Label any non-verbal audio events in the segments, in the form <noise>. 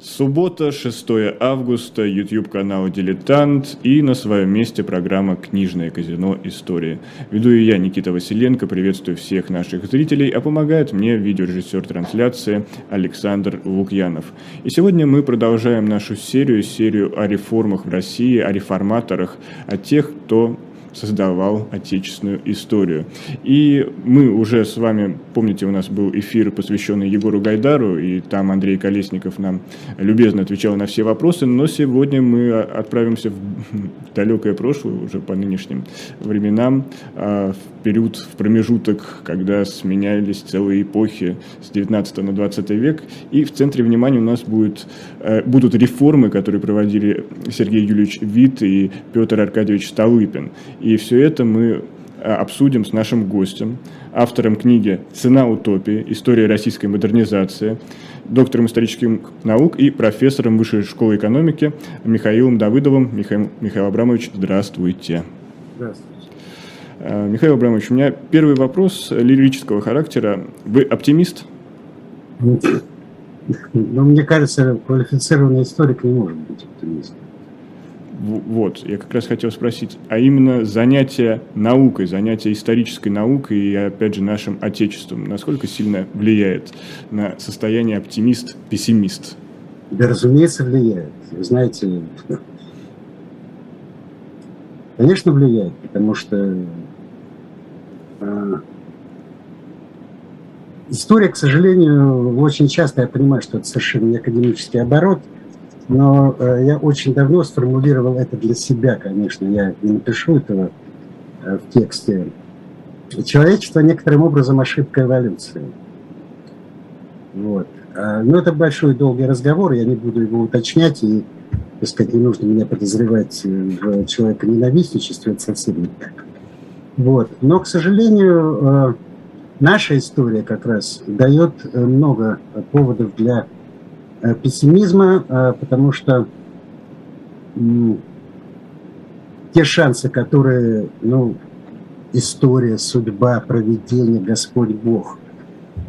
Суббота, 6 августа, YouTube-канал «Дилетант» и на своем месте программа «Книжное казино. История». Веду и я, Никита Василенко, приветствую всех наших зрителей, а помогает мне видеорежиссер трансляции Александр Лукьянов. И сегодня мы продолжаем нашу серию, серию о реформах в России, о реформаторах, о тех, кто создавал отечественную историю. И мы уже с вами, помните, у нас был эфир, посвященный Егору Гайдару, и там Андрей Колесников нам любезно отвечал на все вопросы, но сегодня мы отправимся в <laughs> далекое прошлое, уже по нынешним временам, а, в период, в промежуток, когда сменялись целые эпохи с 19 на 20 век, и в центре внимания у нас будет, э, будут реформы, которые проводили Сергей Юрьевич Вит и Петр Аркадьевич Столыпин. И все это мы э, обсудим с нашим гостем, автором книги «Цена утопии. История российской модернизации», доктором исторических наук и профессором Высшей школы экономики Михаилом Давыдовым. Михаил, Михаил Абрамович, здравствуйте. Здравствуйте. Э, Михаил Абрамович, у меня первый вопрос лирического характера. Вы оптимист? Ну, мне кажется, квалифицированный историк не может быть оптимистом. Вот, я как раз хотел спросить, а именно занятие наукой, занятие исторической наукой и, опять же, нашим отечеством, насколько сильно влияет на состояние оптимист-пессимист? Да, разумеется, влияет. Вы знаете, конечно, влияет, потому что э, история, к сожалению, очень часто, я понимаю, что это совершенно не академический оборот – но э, я очень давно сформулировал это для себя, конечно, я не напишу этого э, в тексте. Человечество некоторым образом ошибка эволюции. Вот. А, но это большой долгий разговор, я не буду его уточнять, и, так сказать, не нужно меня подозревать в человека ненавистничестве, это совсем не так. Вот. Но, к сожалению, э, наша история как раз дает много поводов для Э, пессимизма, э, потому что те шансы, которые ну, история, судьба, проведение, Господь Бог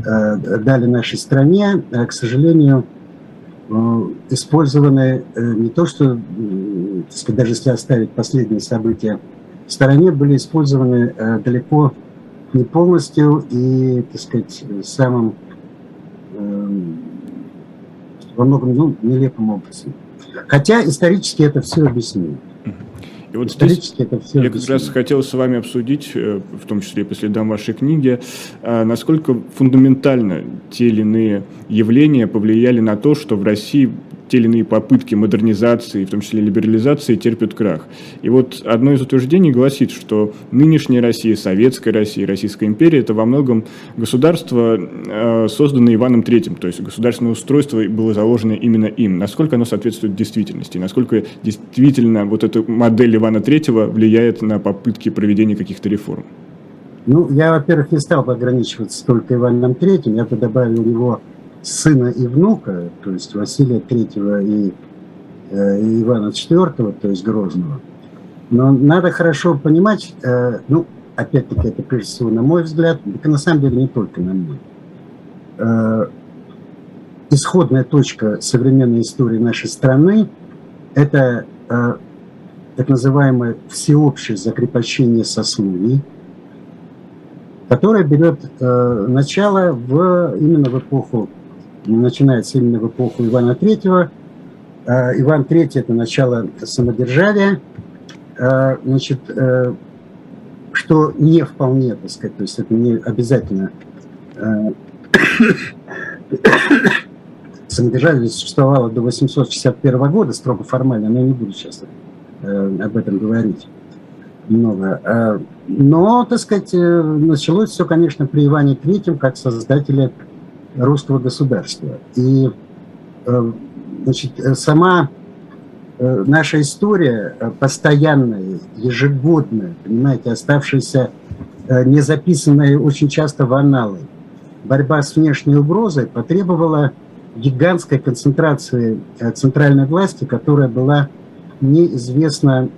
э, дали нашей стране, к сожалению, использованы не то, что, даже если оставить последние события в стороне, были использованы далеко не полностью и, так сказать, самым во многом ну, нелепым образом. Хотя исторически это все объяснимо. И вот здесь это все я как раз хотел с вами обсудить, э, в том числе по следам вашей книги, э, насколько фундаментально те или иные явления повлияли на то, что в России те или иные попытки модернизации, в том числе либерализации, терпят крах. И вот одно из утверждений гласит, что нынешняя Россия, Советская Россия, Российская империя – это во многом государство, э, созданное Иваном III, то есть государственное устройство было заложено именно им. Насколько оно соответствует действительности, насколько действительно вот эта модель Ивана III влияет на попытки проведения каких-то реформ? Ну, я, во-первых, не стал бы ограничиваться только Иваном III, я бы добавил его сына и внука, то есть Василия III и, э, и Ивана IV, то есть Грозного. Но надо хорошо понимать, э, ну, опять-таки, это прежде всего на мой взгляд, это на самом деле не только на мой. Э, исходная точка современной истории нашей страны – это так называемое всеобщее закрепощение сословий, которое берет начало в, именно в эпоху начинается именно в эпоху Ивана III. А, Иван III – это начало самодержавия, а, значит, э, что не вполне, так сказать, то есть это не обязательно э, <coughs> самодержавие существовало до 861 года, строго формально, но я не буду сейчас э, об этом говорить много. Но, так сказать, началось все, конечно, при Иване III, как создателе русского государства. И э, значит, сама э, наша история э, постоянная, ежегодная, понимаете, оставшаяся не записанная очень часто в аналы, борьба с внешней угрозой потребовала гигантской концентрации центральной власти, которая была неизвестна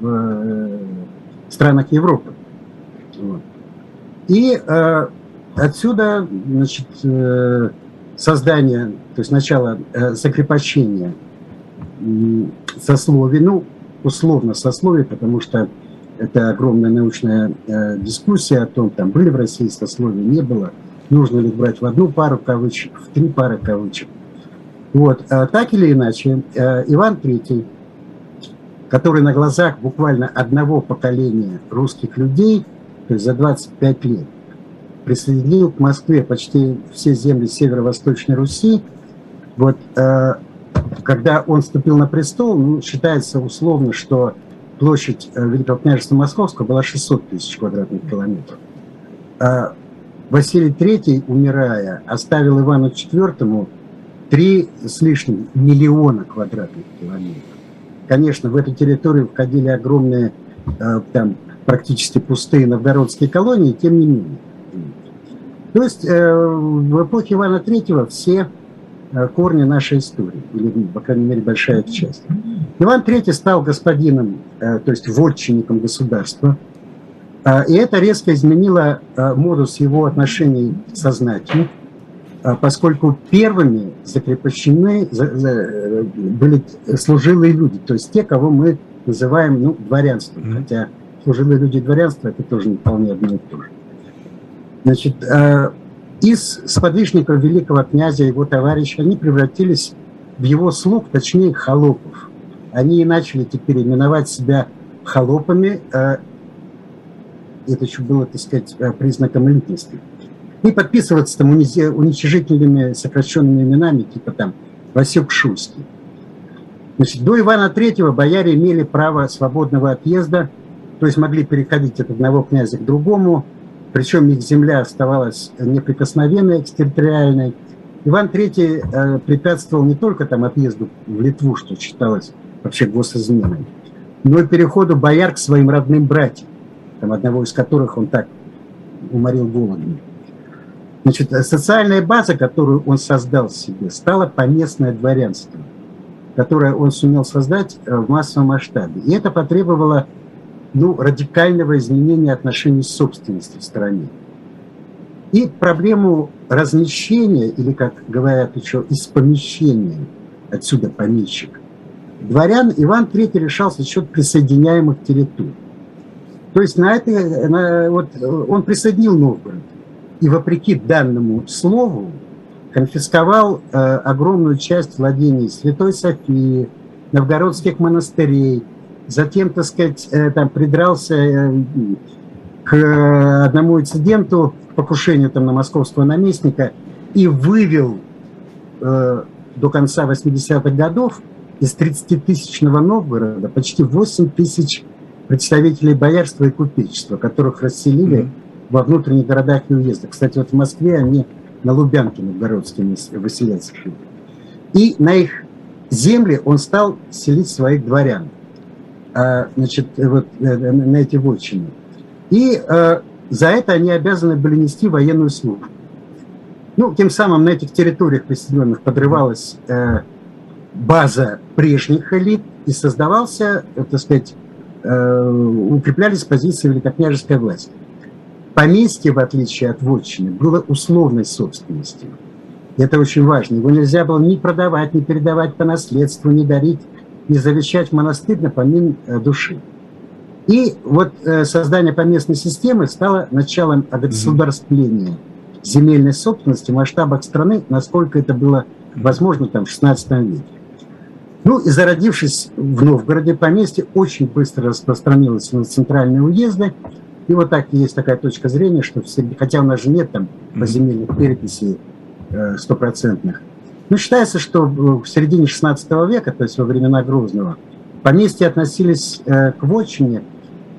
в странах Европы. И Отсюда, значит, э, создания, то есть начало э, закрепощения сословий, ну, условно сословий, потому что это огромная научная э, дискуссия о том, там были в России сословия, не было, нужно ли брать в одну пару кавычек, в три пары кавычек. Вот, а так или иначе, Иван III, который на глазах буквально одного поколения русских людей, то есть за 25 лет, присоединил к Москве почти все земли северо-восточной Руси, вот, э, когда он вступил на престол, ну, считается условно, что площадь э, Великого княжества Московского была 600 тысяч квадратных километров. А Василий III, умирая, оставил Ивану IV три с лишним миллиона квадратных километров. Конечно, в эту территорию входили огромные, э, там, практически пустые новгородские колонии, тем не менее. То есть э, в эпохе Ивана III все Э, корни нашей истории, или, по крайней мере, большая их часть. Иван III стал господином, э, то есть вотчинником государства, э, и это резко изменило модус его отношений со знатью, поскольку первыми закрепощены были служилые люди, то есть те, кого мы называем ну, дворянством, хотя служилые люди и дворянство это тоже не вполне одно и то же. Значит, из сподвижников великого князя его товарища они превратились в его слуг, точнее холопов. Они и начали теперь именовать себя холопами. Э, это еще было, так сказать, э, признаком личности. И подписываться там уничижительными сокращенными именами, типа там Васюк Шуйский. Значит, до Ивана III бояре имели право свободного отъезда, то есть могли переходить от одного князя к другому, причем их земля оставалась неприкосновенной, экстерриториальной. Иван III э, препятствовал не только там отъезду в Литву, что считалось вообще госизменой, но и переходу бояр к своим родным братьям, там, одного из которых он так уморил голодом. Значит, социальная база, которую он создал себе, стала поместное дворянство, которое он сумел создать э, в массовом масштабе. И это потребовало ну, радикального изменения отношений с собственностью в стране. И проблему размещения, или, как говорят еще, из помещения, отсюда помещик, дворян Иван III решал за счет присоединяемых территорий. То есть на это, на, вот, он присоединил Новгород, и вопреки данному слову конфисковал э, огромную часть владений Святой Софии, новгородских монастырей, затем, так сказать, э, там придрался э, к одному инциденту, покушению там на московского наместника, и вывел э, до конца 80-х годов из 30-тысячного Новгорода почти 8 тысяч представителей боярства и купечества, которых расселили mm-hmm. во внутренних городах и уездах. Кстати, вот в Москве они на Лубянке новгородские выселенцы жили. И на их земли он стал селить своих дворян. А, значит, вот, э, на эти вотчины. И э, за это они обязаны были нести военную службу. Ну, тем самым на этих территориях присоединенных подрывалась э, база прежних элит и создавался, так сказать, укреплялись позиции великокняжеской власти. Поместье, в отличие от вотчины, было условной собственностью. Это очень важно. Его нельзя было ни продавать, ни передавать по наследству, ни дарить и завещать монастырь на помин э, души. И вот э, создание поместной системы стало началом государствления земельной собственности в масштабах страны, насколько это было возможно там, в XVI веке. Ну и зародившись в Новгороде, поместье очень быстро распространилось на центральные уезды. И вот так есть такая точка зрения, что все, хотя у нас же нет там поземельных переписей э, стопроцентных, ну, считается, что в середине 16 века, то есть во времена Грозного, поместья относились э, к вотчине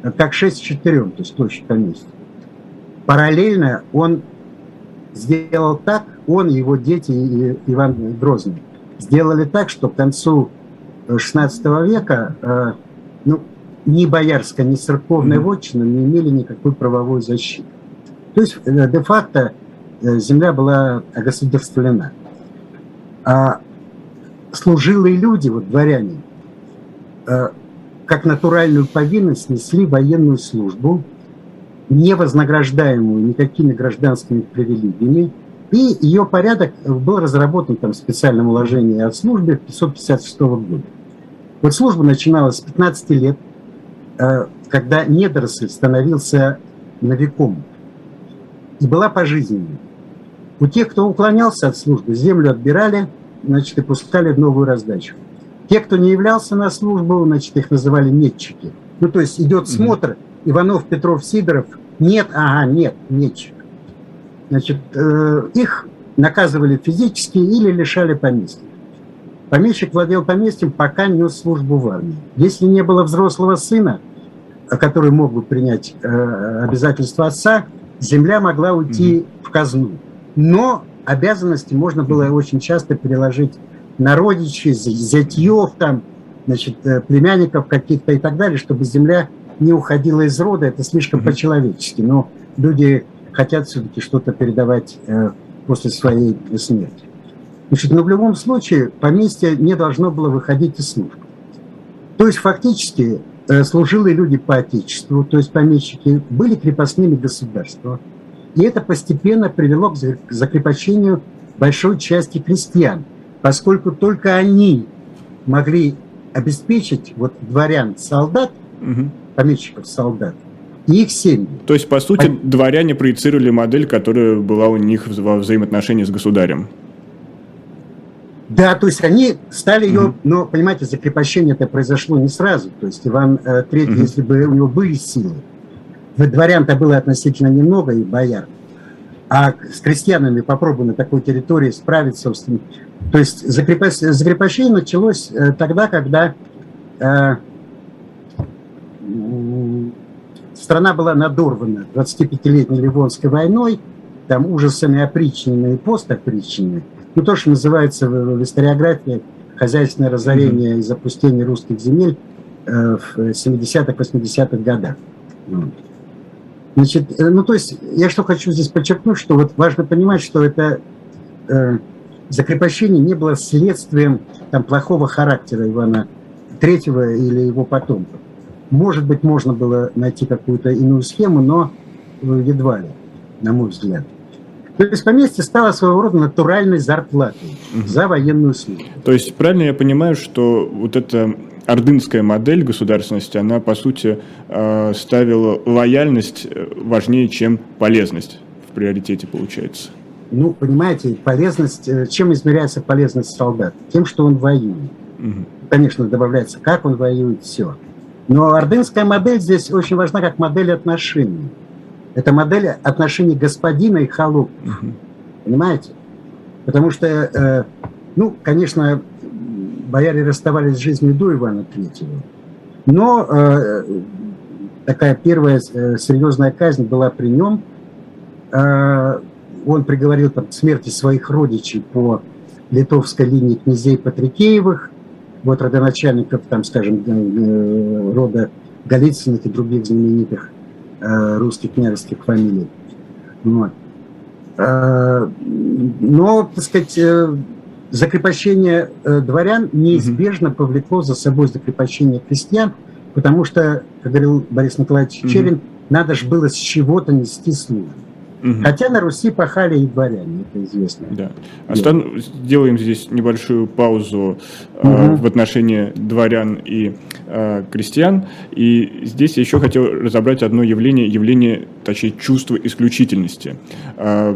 э, как 6 к 4, то есть площадь поместья. Параллельно он сделал так, он его дети, и Иван Грозный, сделали так, что к концу 16 века ну, ни боярская, ни церковная mm-hmm. вотчина не имели никакой правовой защиты. То есть э, де-факто земля была огосударствлена а служилые люди, вот дворяне, а, как натуральную повинность несли военную службу, не вознаграждаемую никакими гражданскими привилегиями, И ее порядок был разработан там, в специальном уложении от службы 556 года. Вот служба начиналась с 15 лет, э, когда недоросль становился новиком и была пожизненной. У тех, кто уклонялся от службы, землю отбирали, значит, и пускали в новую раздачу. Те, кто не являлся на службу, значит, их называли метчики. Ну, то есть идет смотр, Иванов, Петров, Сидоров, нет, ага, нет, метчик. Значит, э, их наказывали физически или лишали поместья. Помещик владел поместьем, пока нес службу в армии. Если не было взрослого сына, который мог бы принять э, обязательства отца, земля могла уйти mm-hmm. в казну. Но обязанности можно было очень часто переложить на родичей, зятьев, там, значит, э, племянников каких-то и так далее, чтобы земля не уходила из рода. Это слишком mm-hmm. по-человечески. Но люди хотят все-таки что-то передавать э, после своей смерти. Значит, но в любом случае поместье не должно было выходить из службы. То есть фактически э, служилые люди по отечеству, то есть помещики, были крепостными государства. И это постепенно привело к закрепощению большой части крестьян, поскольку только они могли обеспечить вот дворян солдат, угу. помещиков солдат, и их семьи. То есть, по сути, а... дворяне проецировали модель, которая была у них во взаимоотношении с государем. Да, то есть они стали ее, mm-hmm. но, понимаете, закрепощение это произошло не сразу. То есть Иван III, mm-hmm. если бы у него были силы, дворян-то было относительно немного и бояр, а с крестьянами попробуй на такой территории справиться, собственно. То есть закрепощение началось э, тогда, когда э, страна была надорвана 25-летней Ливонской войной, там ужасами опричненной и постопричненной, ну, то, что называется в, в историографии хозяйственное разорение mm-hmm. и запустение русских земель э, в 70-х, 80-х годах. Значит, э, ну, то есть, я что хочу здесь подчеркнуть, что вот важно понимать, что это э, закрепощение не было следствием там, плохого характера Ивана Третьего или его потомков. Может быть, можно было найти какую-то иную схему, но э, едва ли, на мой взгляд. То есть поместье стало своего рода натуральной зарплатой угу. за военную службу. То есть правильно я понимаю, что вот эта ордынская модель государственности, она по сути э, ставила лояльность э, важнее, чем полезность в приоритете получается. Ну, понимаете, полезность, э, чем измеряется полезность солдата? Тем, что он воюет. Угу. Конечно, добавляется, как он воюет, все. Но ордынская модель здесь очень важна как модель отношений. Это модель отношений господина и холопа. Угу. Понимаете? Потому что, э, ну, конечно, бояре расставались с жизнью до Ивана Третьего, но э, такая первая э, серьезная казнь была при нем. Э, он приговорил к смерти своих родичей по литовской линии князей Патрикеевых, вот родоначальников, там, скажем, э, рода Голицыных и других знаменитых Э, русских княжеских фамилий. Вот. Э, но, так сказать, э, закрепощение дворян неизбежно повлекло за собой закрепощение крестьян, потому что, как говорил Борис Николаевич Черин, угу. надо же было с чего-то нести службу. Угу. Хотя на Руси пахали и дворяне, это известно. Да. Остан... Сделаем здесь небольшую паузу угу. э, в отношении дворян и э, крестьян. И здесь я еще хотел разобрать одно явление, явление, точнее, чувство исключительности. Э,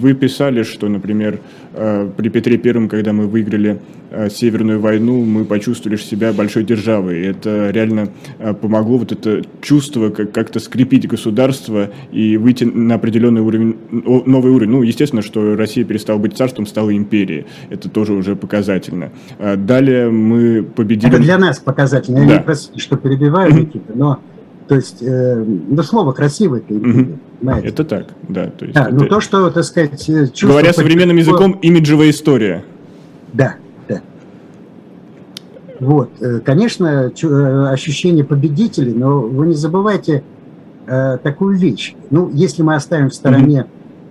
вы писали, что, например, э, при Петре Первом, когда мы выиграли э, Северную войну, мы почувствовали себя большой державой. Это реально э, помогло вот это чувство как-то скрепить государство и выйти на определенный уровень, новый уровень. Ну, естественно, что Россия перестала быть царством, стала империей. Это тоже уже показательно. Далее мы победили... Это для нас показательно. Я да. не простите, что перебиваю, Никита, но то есть, э, ну, слово красивое. Угу. Это так, да. То есть да, это... ну то, что, так сказать... Говоря современным языком, имиджевая история. Да, да. Вот, э, конечно, э, ощущение победителей, но вы не забывайте э, такую вещь. Ну, если мы оставим в стороне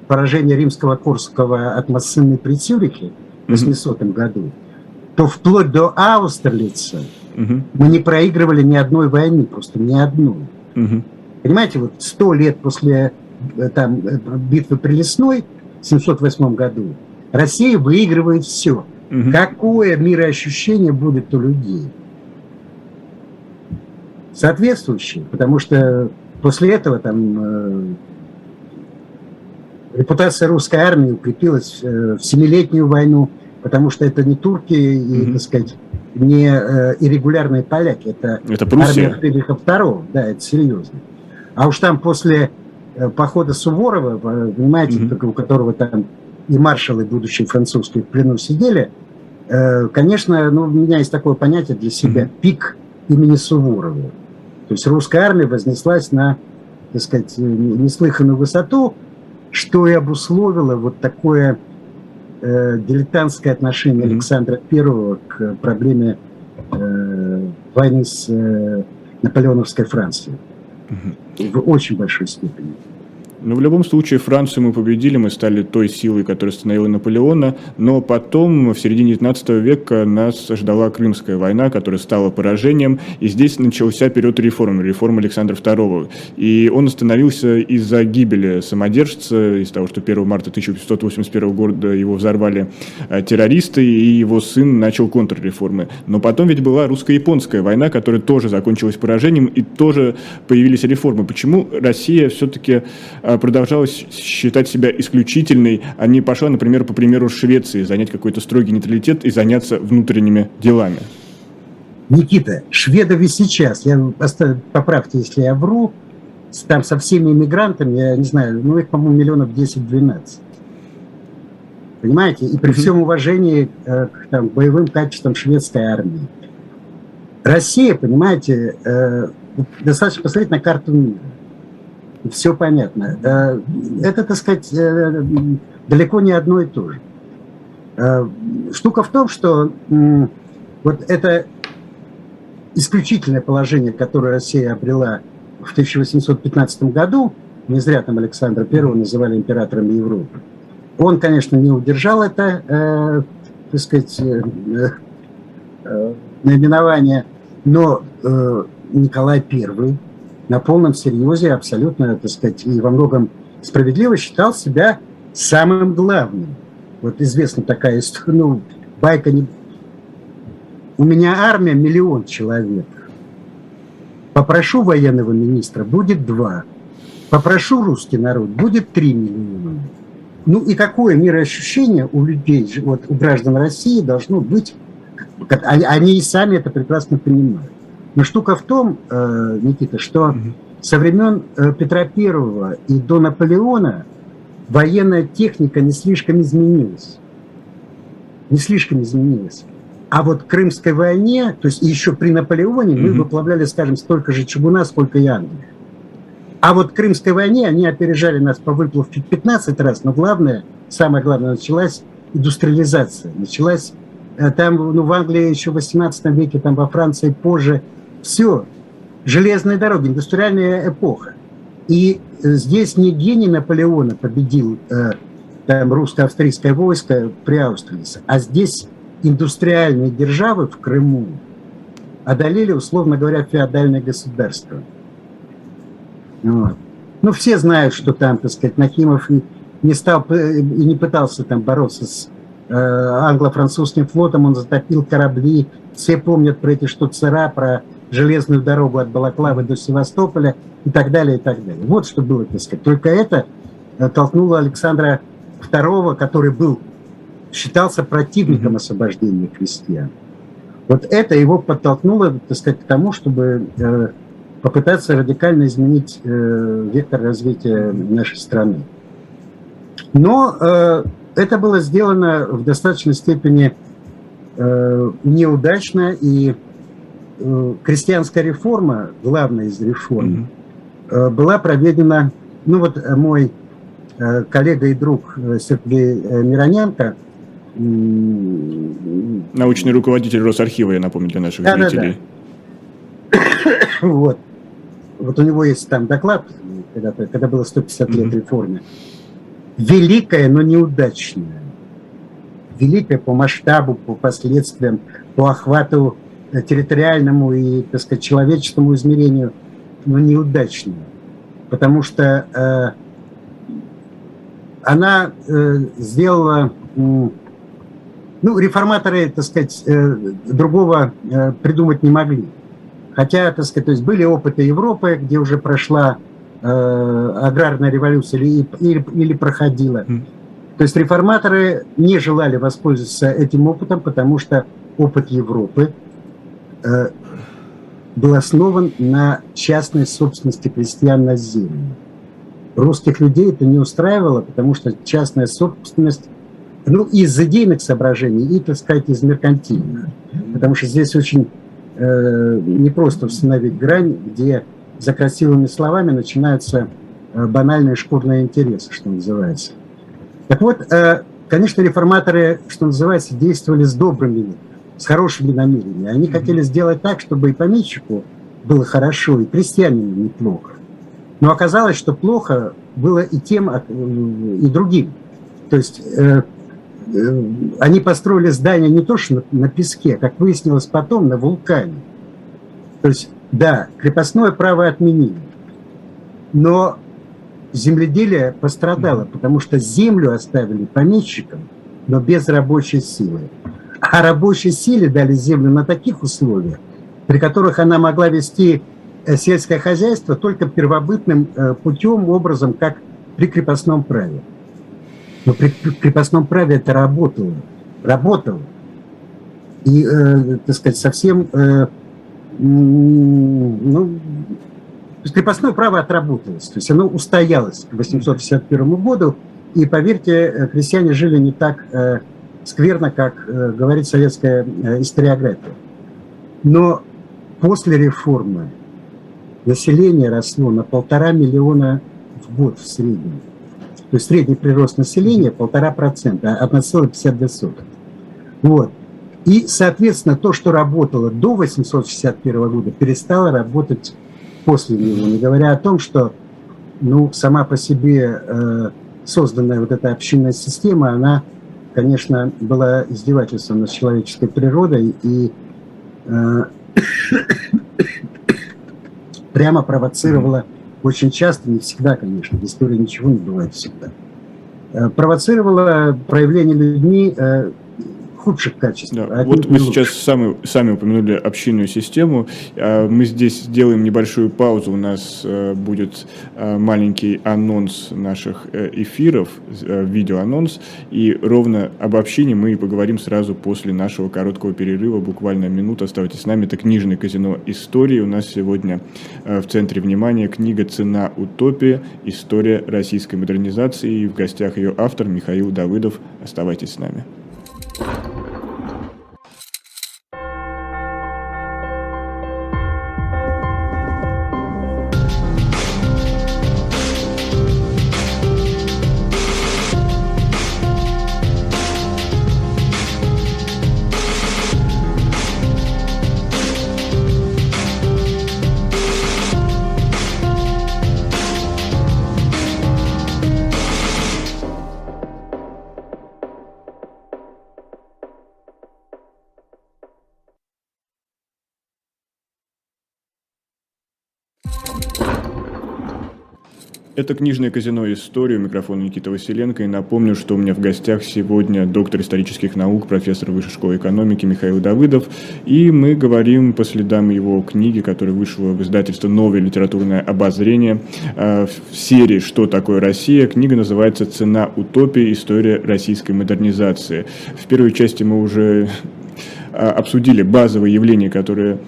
поражение римского Корского от Массыны при Цюрихе в 800 угу. году, то вплоть до Аустерлица Угу. Мы не проигрывали ни одной войны, просто ни одной. Угу. Понимаете, вот сто лет после э, там, э, битвы при Лесной 1708 году, Россия выигрывает все. Угу. Какое мироощущение будет у людей? Соответствующее, потому что после этого там э, репутация русской армии укрепилась э, в Семилетнюю войну, потому что это не турки и, угу. так сказать, не э, иррегулярные поляки, это, это армия Фридриха II, да, это серьезно. А уж там после э, похода Суворова, понимаете, угу. у которого там и маршалы, будущие французские, в плену сидели, э, конечно, ну, у меня есть такое понятие для себя, угу. пик имени Суворова. То есть русская армия вознеслась на, так сказать, неслыханную высоту, что и обусловило вот такое э, дилетантское отношение. Александра I к проблеме э, войны с э, наполеоновской Францией в очень большой степени. Но в любом случае Францию мы победили, мы стали той силой, которая остановила Наполеона, но потом, в середине 19 века, нас ждала Крымская война, которая стала поражением, и здесь начался период реформ, реформ Александра II. И он остановился из-за гибели самодержца, из того, что 1 марта 1581 года его взорвали э, террористы, и его сын начал контрреформы. Но потом ведь была русско-японская война, которая тоже закончилась поражением, и тоже появились реформы. Почему Россия все-таки э, продолжала считать себя исключительной, а не пошла, например, по примеру Швеции, занять какой-то строгий нейтралитет и заняться внутренними делами. Никита, шведов и сейчас, я поправьте, если я вру, там со всеми иммигрантами, я не знаю, ну их, по-моему, миллионов 10-12. Понимаете? И при всем уважении э, к там, боевым качествам шведской армии. Россия, понимаете, э, достаточно посмотреть на карту мира все понятно. Э, это, так сказать, э, далеко не одно и то же. Э, штука в том, что вот это исключительное положение, которое Россия обрела в 1815 году, не зря там Александра I называли императором Европы, он, конечно, не удержал это, э, так сказать, э, э, наименование, но э, Николай I на полном серьезе, абсолютно, так сказать, и во многом справедливо считал себя самым главным. Вот известна такая история, ну, байка не... У меня армия миллион человек. Попрошу военного министра, будет два. Попрошу русский народ, будет три миллиона. Ну и какое мироощущение у людей, вот у граждан России должно быть, они и сами это прекрасно понимают. Но штука в том, э, Никита, что со времен э, Петра I и до Наполеона военная техника не слишком изменилась. Не слишком изменилась. А вот в Крымской войне, то есть еще при Наполеоне, мы выплавляли, скажем, столько же чугуна, сколько и Англия. А вот в Крымской войне они опережали нас по выплавке 15 раз, но главное, самое главное, началась индустриализация. Началась э, там, ну, в Англии еще в 18 веке, там во Франции позже все. Железные дороги, индустриальная эпоха. И э, здесь не гений Наполеона победил э, там русско-австрийское войско при Аустерлице, а здесь индустриальные державы в Крыму одолели, условно говоря, феодальное государство. Вот. Ну, все знают, что там, так сказать, Нахимов не стал и не пытался там бороться с э, англо-французским флотом, он затопил корабли. Все помнят про эти штуцера, про железную дорогу от Балаклавы до Севастополя и так далее, и так далее. Вот что было, так сказать. Только это э, толкнуло Александра II, который был, считался противником освобождения крестьян. Вот это его подтолкнуло, так сказать, к тому, чтобы э, попытаться радикально изменить э, вектор развития нашей страны. Но это было сделано в достаточной степени неудачно и крестьянская реформа, главная из реформ, mm-hmm. была проведена, ну вот э, мой коллега и друг Сергей Мироненко, Научный руководитель Росархива, я напомню, для наших да, зрителей. Да, <coughs> да. Вот. Вот у него есть там доклад, когда, когда было 150 лет mm-hmm. реформе. Великая, но неудачная. Великая по масштабу, по последствиям, по охвату территориальному и, так сказать, человеческому измерению, но неудачную. Потому что э, она сделала... Ну, реформаторы, так сказать, другого придумать не могли. Хотя, так сказать, то есть были опыты Европы, где уже прошла аграрная революция или, или, или проходила. То есть реформаторы не желали воспользоваться этим опытом, потому что опыт Европы э, был основан на частной собственности крестьян на землю. Русских людей это не устраивало, потому что частная собственность, ну, из идейных соображений и, так сказать, из меркантильных. Потому что здесь очень э, непросто установить грань, где за красивыми словами начинаются э, банальные шкурные интересы, что называется. Так вот, э, конечно, реформаторы, что называется, действовали с добрыми, с хорошими намерениями. Они mm-hmm. хотели сделать так, чтобы и помещику было хорошо, и крестьянину неплохо. Но оказалось, что плохо было и тем, э, и другим. То есть э, э, они построили здание не то что на, на песке, как выяснилось потом, на вулкане. То есть, да, крепостное право отменили. Но земледелие пострадало, потому что землю оставили помещикам, но без рабочей силы. А рабочей силе дали землю на таких условиях, при которых она могла вести э, сельское хозяйство только первобытным э, путем, образом, как при крепостном праве. Но при крепостном праве это работало. Работало. И, э, так сказать, совсем э, ну, крепостное право отработалось, то есть оно устоялось к 851 году, и, поверьте, э, крестьяне жили не так э, скверно, как э, говорит советская э, историография. Но после реформы население росло на полтора миллиона в год в среднем. То есть средний прирост населения полтора процента, 1,52. Вот. И, соответственно, то, что работало до 861 года, перестало работать после него, не говоря о том, что ну, сама по себе э, созданная вот эта общинная система, она, конечно, была издевательством над человеческой природой и э, <coughs> прямо провоцировала очень часто, не всегда, конечно, в истории ничего не бывает всегда, э, провоцировала проявление людьми э, худших качеств. Да, а вот вы сейчас сами, сами упомянули общинную систему. А, мы здесь сделаем небольшую паузу. У нас э, будет э, маленький анонс наших э, эфиров, видеоанонс. И ровно об общине мы поговорим сразу после нашего короткого перерыва. Буквально минуту. Оставайтесь с нами. Это книжное казино истории. У нас сегодня в центре внимания книга «Цена утопия. История российской модернизации». И в гостях ее автор Михаил Давыдов. Оставайтесь с нами. Thank you. Это книжное казино «Историю». Микрофон Никита Василенко. И напомню, что у меня в гостях сегодня доктор исторических наук, профессор Высшей школы экономики Михаил Давыдов. И мы говорим по следам его книги, которая вышла в издательстве «Новое литературное обозрение» э, в серии «Что такое Россия?». Книга называется «Цена утопии. История российской модернизации». В первой части мы уже э, обсудили базовые явления, которые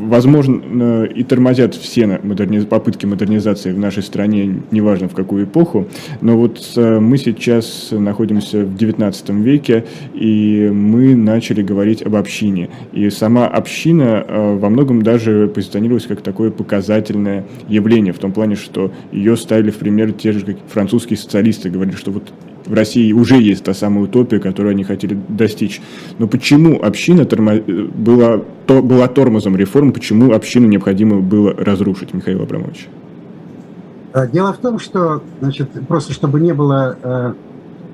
возможно, и тормозят все модерниз... попытки модернизации в нашей стране, неважно в какую эпоху. Но вот э, мы сейчас находимся в XIX веке, и мы начали говорить об общине. И сама община э, во многом даже позиционировалась как такое показательное явление, в том плане, что ее ставили в пример те же как французские социалисты, говорили, что вот в России уже есть та самая утопия, которую они хотели достичь. Но почему община тормо... была, то, была тормозом реформ, почему общину необходимо было разрушить, Михаил Абрамович? А, дело в том, что, значит, просто чтобы не было э,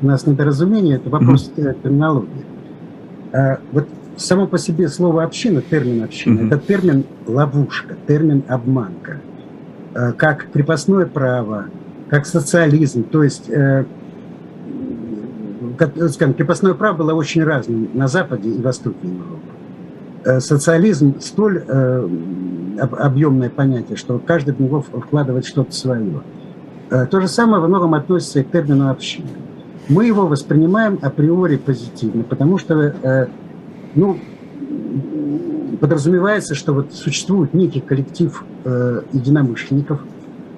у нас недоразумения, это вопрос mm-hmm. терминологии. Э, вот само по себе слово община, термин община, mm-hmm. это термин ловушка, термин обманка, э, как крепостное право, как социализм. То есть э, скажем, крепостное право было очень разным на Западе и Востоке Европы. Э, социализм столь э, объемное понятие, что каждый в него вкладывает что-то свое. Э, то же самое во многом относится и к термину общины. Мы его воспринимаем априори позитивно, потому что ну, подразумевается, что вот существует некий коллектив единомышленников,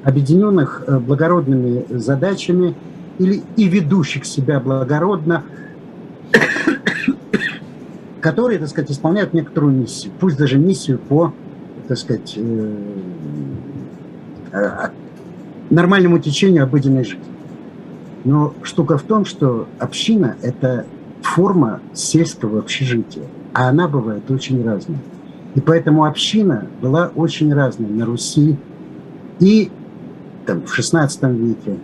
объединенных благородными задачами или и ведущих себя благородно, которые, так сказать, исполняют некоторую миссию, пусть даже миссию по, так сказать, э, э, нормальному течению обыденной жизни. Но штука в том, что община – это форма сельского общежития, а она бывает очень разная. И поэтому община была очень разной на Руси и там, в XVI веке,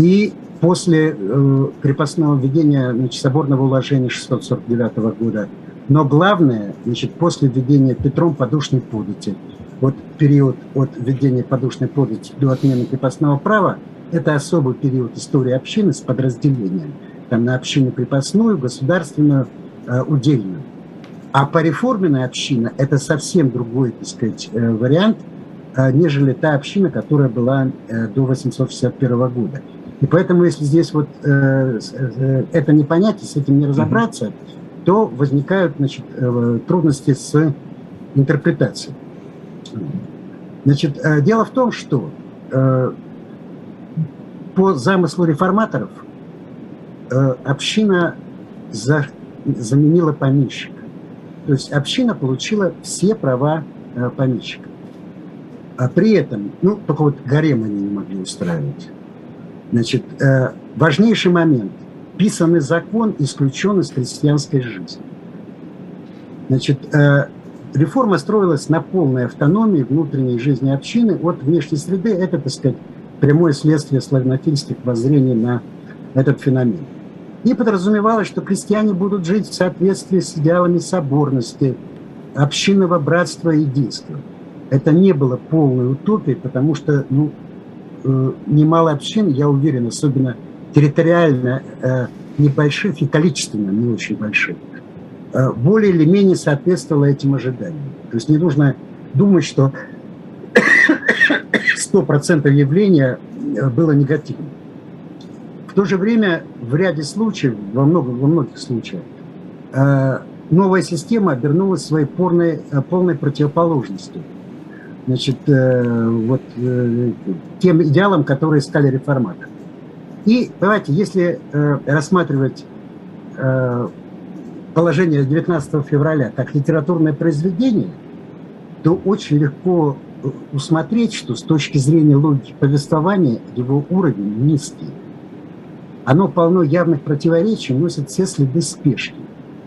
и после э, крепостного введения значит, соборного уложения 649 года. Но главное, значит, после введения Петром подушной подати, вот период от введения подушной подати до отмены крепостного права, это особый период истории общины с подразделением. Там на общину крепостную, государственную, э, удельную. А пореформенная община – это совсем другой, так сказать, э, вариант, э, нежели та община, которая была э, до 861 года. И поэтому, если здесь вот э, э, это не понять, с этим не разобраться, mm-hmm. то возникают значит, э, трудности с интерпретацией. Значит, э, дело в том, что э, по замыслу реформаторов э, община за, заменила помещика. То есть община получила все права э, помещика. А при этом, ну, только вот гарем они не могли устраивать. Значит, э, важнейший момент. Писанный закон исключен из крестьянской жизни. Значит, э, реформа строилась на полной автономии внутренней жизни общины от внешней среды. Это, так сказать, прямое следствие славянофильских воззрений на этот феномен. И подразумевалось, что крестьяне будут жить в соответствии с идеалами соборности, общинного братства и единства. Это не было полной утопией, потому что ну, немало общин, я уверен, особенно территориально э, небольших и количественно не очень больших, э, более или менее соответствовало этим ожиданиям. То есть не нужно думать, что <coughs> 100% явления было негативным. В то же время в ряде случаев, во, много, во многих случаях, новая система обернулась своей полной, полной противоположностью – значит, э, вот, э, тем идеалам, которые искали реформаторы. И давайте, если э, рассматривать положение 19 февраля как литературное произведение, то очень легко усмотреть, что с точки зрения логики повествования его уровень низкий. Оно полно явных противоречий, носит все следы спешки.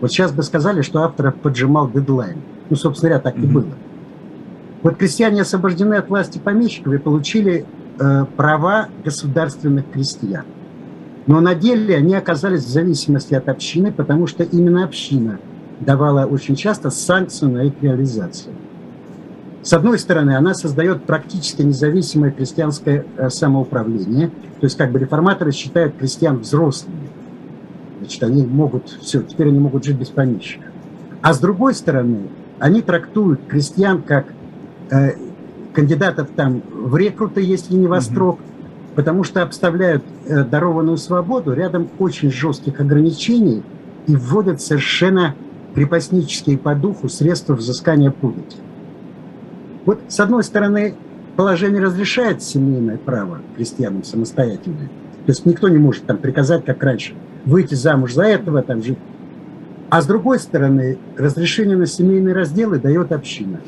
Вот сейчас бы сказали, что автор поджимал дедлайн. Ну, собственно говоря, так mm-hmm. и было. Вот крестьяне освобождены от власти помещиков и получили э, права государственных крестьян. Но на деле они оказались в зависимости от общины, потому что именно община давала очень часто санкцию на их реализацию. С одной стороны, она создает практически независимое крестьянское э, самоуправление, то есть как бы реформаторы считают крестьян взрослыми. Значит, они могут, все, теперь они могут жить без помещика. А с другой стороны, они трактуют крестьян как кандидатов там в рекруты, если не во строк, угу. потому что обставляют э, дарованную свободу рядом очень жестких ограничений и вводят совершенно крепостнические по духу средства взыскания подати. Вот, с одной стороны, положение разрешает семейное право крестьянам самостоятельное. То есть никто не может там приказать, как раньше, выйти замуж за этого, там жить. А с другой стороны, разрешение на семейные разделы дает община.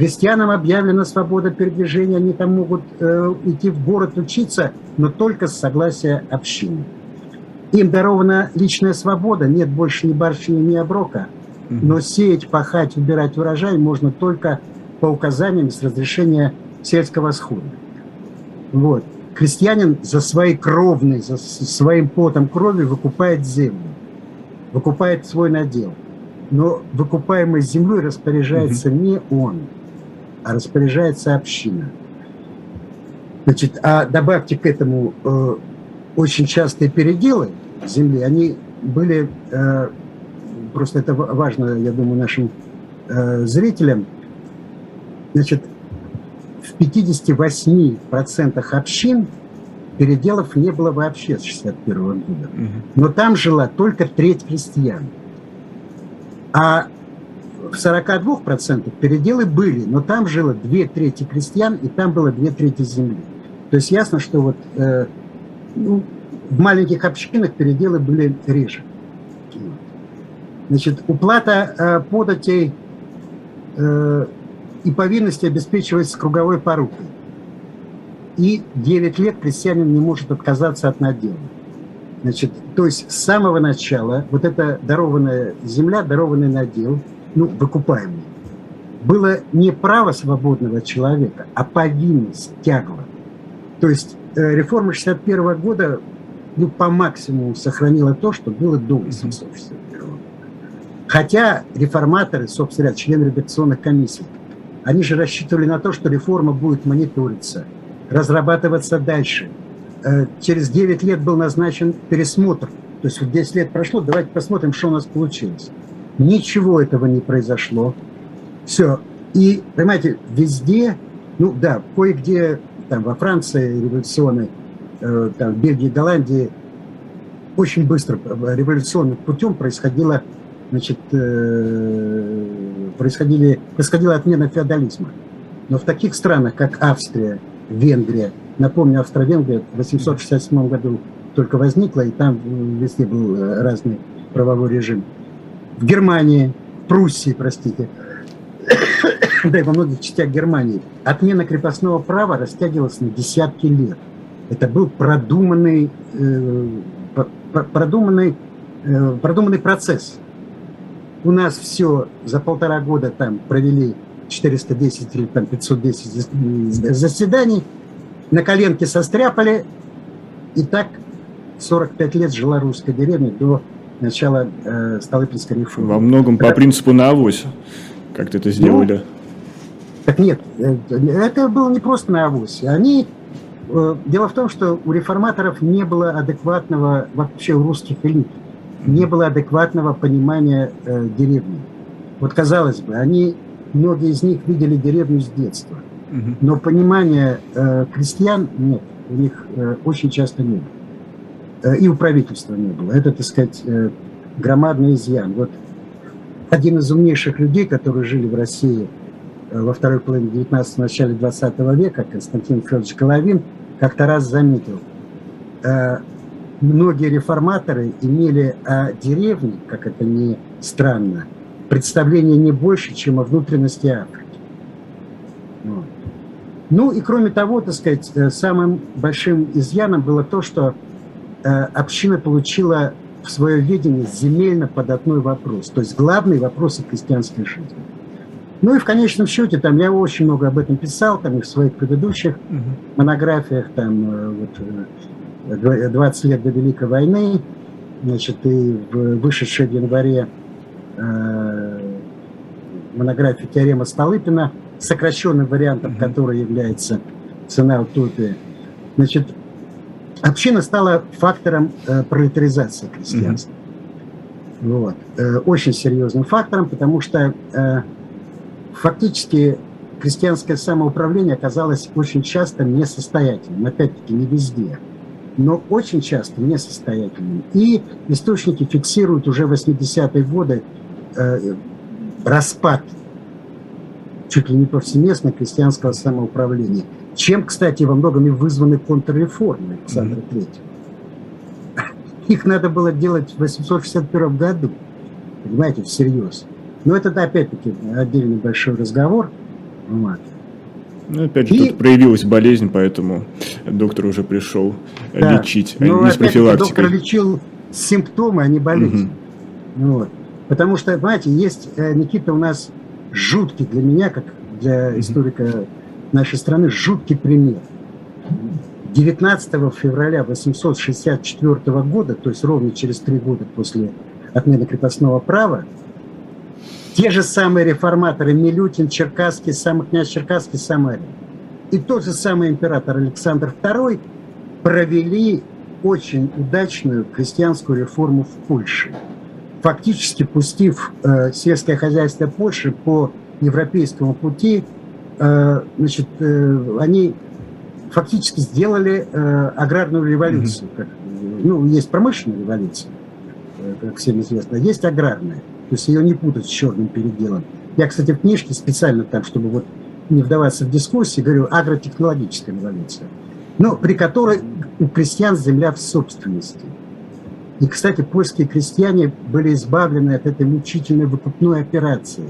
Крестьянам объявлена свобода передвижения, они там могут э, идти в город учиться, но только с согласия общины. Им дарована личная свобода, нет больше ни барщины, ни оброка, но сеять, пахать, убирать урожай можно только по указаниям с разрешения сельского схода. Вот. Крестьянин за свои кровные, за своим потом крови выкупает землю, выкупает свой надел. Но выкупаемой землей распоряжается не он, а распоряжается община. Значит, а добавьте к этому э, очень частые переделы, земли, они были, э, просто это важно, я думаю, нашим э, зрителям, значит, в 58% общин переделов не было вообще с 61 года. Но там жила только треть крестьян. А в 42% переделы были, но там жило две трети крестьян, и там было две трети земли. То есть ясно, что вот э, ну, в маленьких общинах переделы были реже. Значит, уплата э, податей э, и повинности обеспечивается круговой порукой. И 9 лет крестьянин не может отказаться от надела. Значит, то есть с самого начала вот эта дарованная земля, дарованный надел, ну, выкупаемый, было не право свободного человека, а повинность, тягла. То есть э, реформа 61 года ну, по максимуму сохранила то, что было до 861 года. Хотя реформаторы, собственно, члены редакционных комиссий, они же рассчитывали на то, что реформа будет мониториться, разрабатываться дальше. Э, через 9 лет был назначен пересмотр. То есть вот 10 лет прошло, давайте посмотрим, что у нас получилось. Ничего этого не произошло. Все. И, понимаете, везде, ну да, кое-где там во Франции революционной, э, там в Бельгии, Голландии очень быстро э, революционным путем происходило, значит, э, происходили, происходила отмена феодализма. Но в таких странах, как Австрия, Венгрия, напомню, Австро-Венгрия в 867 году только возникла, и там везде был разный правовой режим. В Германии, Пруссии, простите, <coughs> да и во многих частях Германии, отмена крепостного права растягивалась на десятки лет. Это был продуманный, э, продуманный, э, продуманный процесс. У нас все за полтора года там провели 410 или там 510 заседаний, на коленке состряпали, и так 45 лет жила русская деревня до начала э, Столыпинской реформы. Во многом по принципу на авось как-то это сделали. Ну, так нет, э, это было не просто на авось. Они э, Дело в том, что у реформаторов не было адекватного, вообще у русских элит, не было адекватного понимания э, деревни. Вот казалось бы, они, многие из них видели деревню с детства, но понимания э, крестьян нет, у них э, очень часто нет. Э, и у правительства не было. Это, так сказать, э, громадный изъян. Вот один из умнейших людей, которые жили в России – Э, во второй половине 19 начале 20 века Константин Федорович Головин как-то раз заметил, э, многие реформаторы имели о деревне, как это не странно, представление не больше, чем о внутренности Африки. Вот. Ну и кроме того, так сказать, э, самым большим изъяном было то, что община получила в свое видение земельно-податной вопрос, то есть главный вопрос о крестьянской жизни. Ну и в конечном счете, там я очень много об этом писал, там и в своих предыдущих угу. монографиях, там э, вот, 20 э, лет до Великой войны, значит, и в вышедшей в январе э, монографии теорема Столыпина, сокращенным вариантом, угу. который является цена утопии. Значит, община стала фактором э, пролетаризации крестьянства. Угу. Вот. Э, очень серьезным фактором, потому что э, фактически крестьянское самоуправление оказалось очень часто несостоятельным, опять-таки не везде, но очень часто несостоятельным. И источники фиксируют уже 80-е годы э, распад чуть ли не повсеместно крестьянского самоуправления, чем, кстати, во многом и вызваны контрреформы Александра III. Их надо было делать в 861 году, понимаете, всерьез. Но это, опять-таки, отдельный большой разговор. Вот. Ну, опять же, и... тут проявилась болезнь, поэтому доктор уже пришел да. лечить, а ну, не с профилактикой. Доктор лечил симптомы, а не болезнь. Угу. Вот. Потому что, знаете, есть, э, Никита, у нас жуткий для меня, как для историка нашей страны, жуткий пример. 19 февраля 864 года, то есть ровно через три года после отмены крепостного права, те же самые реформаторы Милютин, Черкасский, сам князь Черкасский, Самарин. И тот же самый император Александр II провели очень удачную крестьянскую реформу в Польше, фактически пустив э, сельское хозяйство Польши по европейскому пути, значит, э, они фактически сделали э, аграрную революцию. Как, ну, есть промышленная революция, э, как всем известно, есть аграрная. То есть ее не путать с черным переделом. Я, кстати, в книжке специально так, чтобы вот не вдаваться в дискуссии, говорю агротехнологическая революция, но при которой у крестьян земля в собственности. И, кстати, польские крестьяне были избавлены от этой мучительной выкупной операции,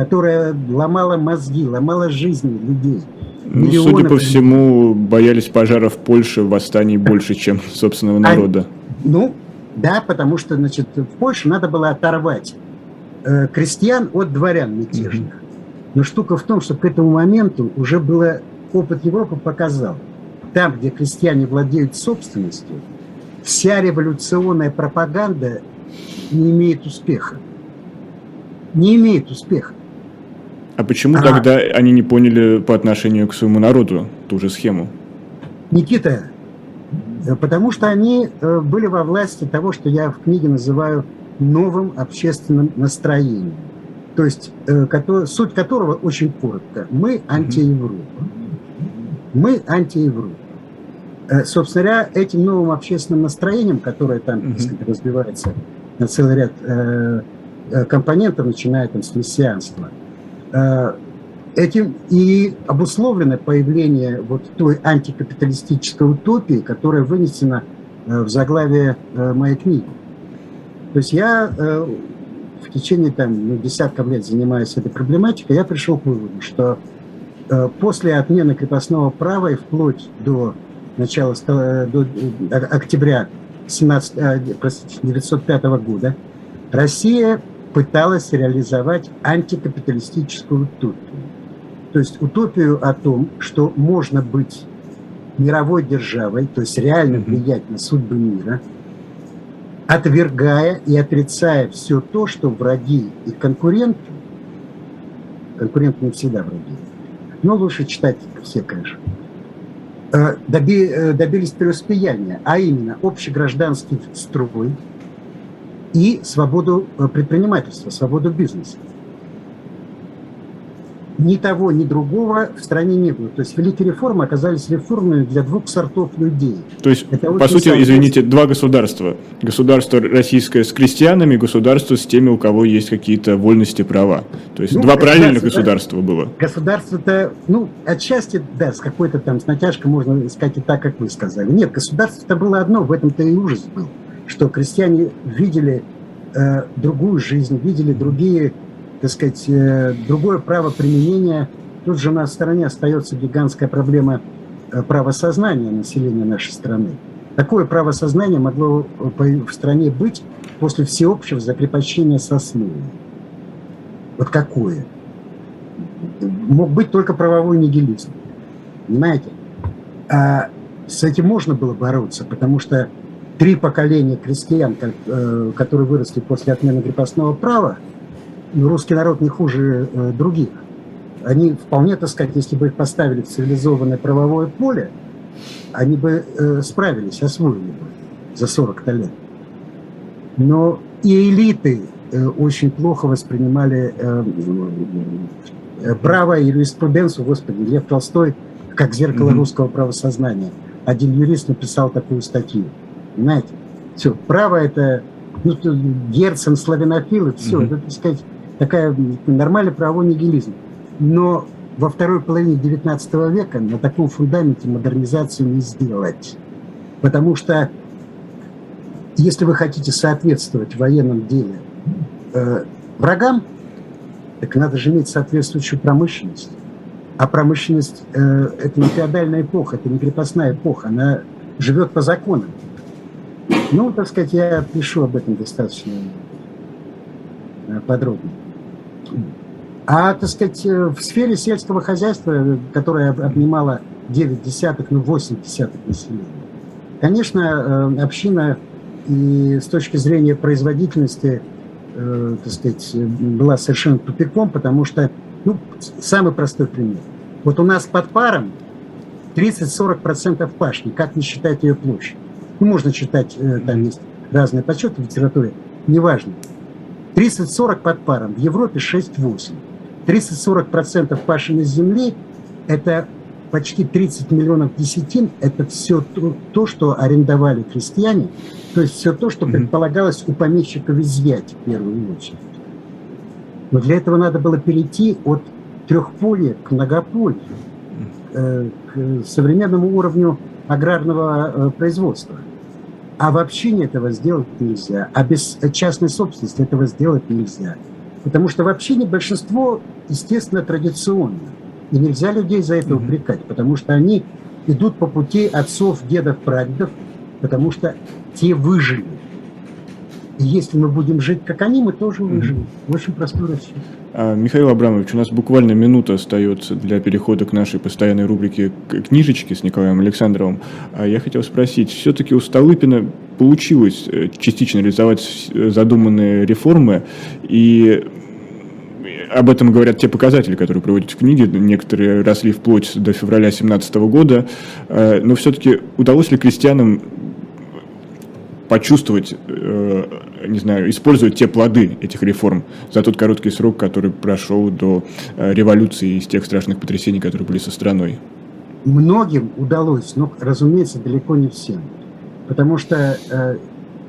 которая ломала мозги, ломала жизни людей. Ну, судя по всему, боялись пожаров в Польше, восстаний больше, чем собственного народа. А, ну, да, потому что, значит, в Польше надо было оторвать э, крестьян от дворян мятежных. Но штука в том, что к этому моменту уже было, опыт Европы показал, там, где крестьяне владеют собственностью, вся революционная пропаганда не имеет успеха. Не имеет успеха. А почему а, тогда они не поняли по отношению к своему народу ту же схему? Никита, э, потому что они э, были во власти того, что я в книге называю новым общественным настроением то есть э, который, суть которого очень коротко. Мы антиевропа. Мы антиевропа. Собственно говоря, этим новым общественным настроением, которое там, так сказать, разбивается на целый ряд компонентов, начиная там с мессианства, этим и обусловлено появление вот той антикапиталистической утопии, которая вынесена э, в заглавие э, моей книги. То есть я э, в течение там, ну, десятков лет занимаясь этой проблематикой, я пришел к выводу, что э, после отмены крепостного права и вплоть до начала э, до э, октября 17, э, 1905 года Россия пыталась реализовать антикапиталистическую утопию. То есть утопию о том, что можно быть мировой державой, то есть реально влиять на судьбы мира – отвергая и отрицая все то, что враги и конкуренты, конкуренты не всегда враги, но лучше читать все, конечно, э, доби, э, добились преуспеяния, а именно общегражданский строй и свободу э, предпринимательства, свободу бизнеса ни того, ни другого в стране не было. То есть великие реформы оказались реформами для двух сортов людей. То есть, Это по сути, извините, два государства. Государство российское с крестьянами, государство с теми, у кого есть какие-то вольности, права. То есть ну, два правильных государства было. Государство-то, ну, отчасти, да, с какой-то там, с натяжкой можно сказать и так, как вы сказали. Нет, государство-то было одно, в этом-то и ужас был, что крестьяне видели э, другую жизнь, видели другие так сказать, э, другое право применения. Тут же на стороне остается гигантская проблема э, правосознания населения нашей страны. Такое правосознание могло э, в стране быть после всеобщего закрепощения сословия. Вот какое? Мог быть только правовой нигилизм. Понимаете? А с этим можно было бороться, потому что три поколения крестьян, которые выросли после отмены крепостного права, русский народ не хуже э, других. Они вполне, так сказать, если бы их поставили в цивилизованное правовое поле, они бы э, справились, освоили бы за 40 лет. Но и элиты э, очень плохо воспринимали э, э, право и юриспруденцию, господи, Лев Толстой, как зеркало mm-hmm. русского правосознания. Один юрист написал такую статью. Понимаете? Все, право это ну, Герцен, славянофилы, все, mm-hmm. это, так сказать, такая нормальный правовой нигилизм. Но во второй половине XIX века на таком фундаменте модернизацию не сделать. Потому что если вы хотите соответствовать в военном деле э, врагам, так надо же иметь соответствующую промышленность. А промышленность э, – это не феодальная эпоха, это не крепостная эпоха, она живет по законам. Ну, так сказать, я пишу об этом достаточно э, подробно. А, так сказать, э, в сфере сельского хозяйства, которая обнимала 9 десятых, ну 8 десятых населения, конечно, э, община и с точки зрения производительности, так сказать, была совершенно тупиком, потому что, ну, самый простой пример. Вот у нас под паром 30-40% пашни, как не считать ее площадь. Ну, можно читать, э, там есть разные подсчеты в литературе, неважно. 30-40 под паром, в Европе 6-8. 30-40% пашенной земли – это почти 30 миллионов десятин – это все то, то, что арендовали крестьяне, то есть все то, что предполагалось у помещиков изъять в первую очередь. Но для этого надо было перейти от трехполья к многополью, э, к современному уровню аграрного э, производства. А в общине этого сделать нельзя, а без частной собственности этого сделать нельзя. Потому что в общине большинство, естественно, традиционно. И нельзя людей за это упрекать, потому что они идут по пути отцов, дедов, прадедов, потому что те выжили. И если мы будем жить, как они, мы тоже выживем. Очень простой расчет. А, Михаил Абрамович, у нас буквально минута остается для перехода к нашей постоянной рубрике «Книжечки» с Николаем Александровым. А я хотел спросить, все-таки у Столыпина получилось э, частично реализовать задуманные реформы, и об этом говорят те показатели, которые приводят в книге. Некоторые росли вплоть до февраля 2017 года. Э, но все-таки удалось ли крестьянам почувствовать, э, не знаю, использовать те плоды этих реформ за тот короткий срок, который прошел до э, революции из тех страшных потрясений, которые были со страной? Многим удалось, но, разумеется, далеко не всем. Потому что э,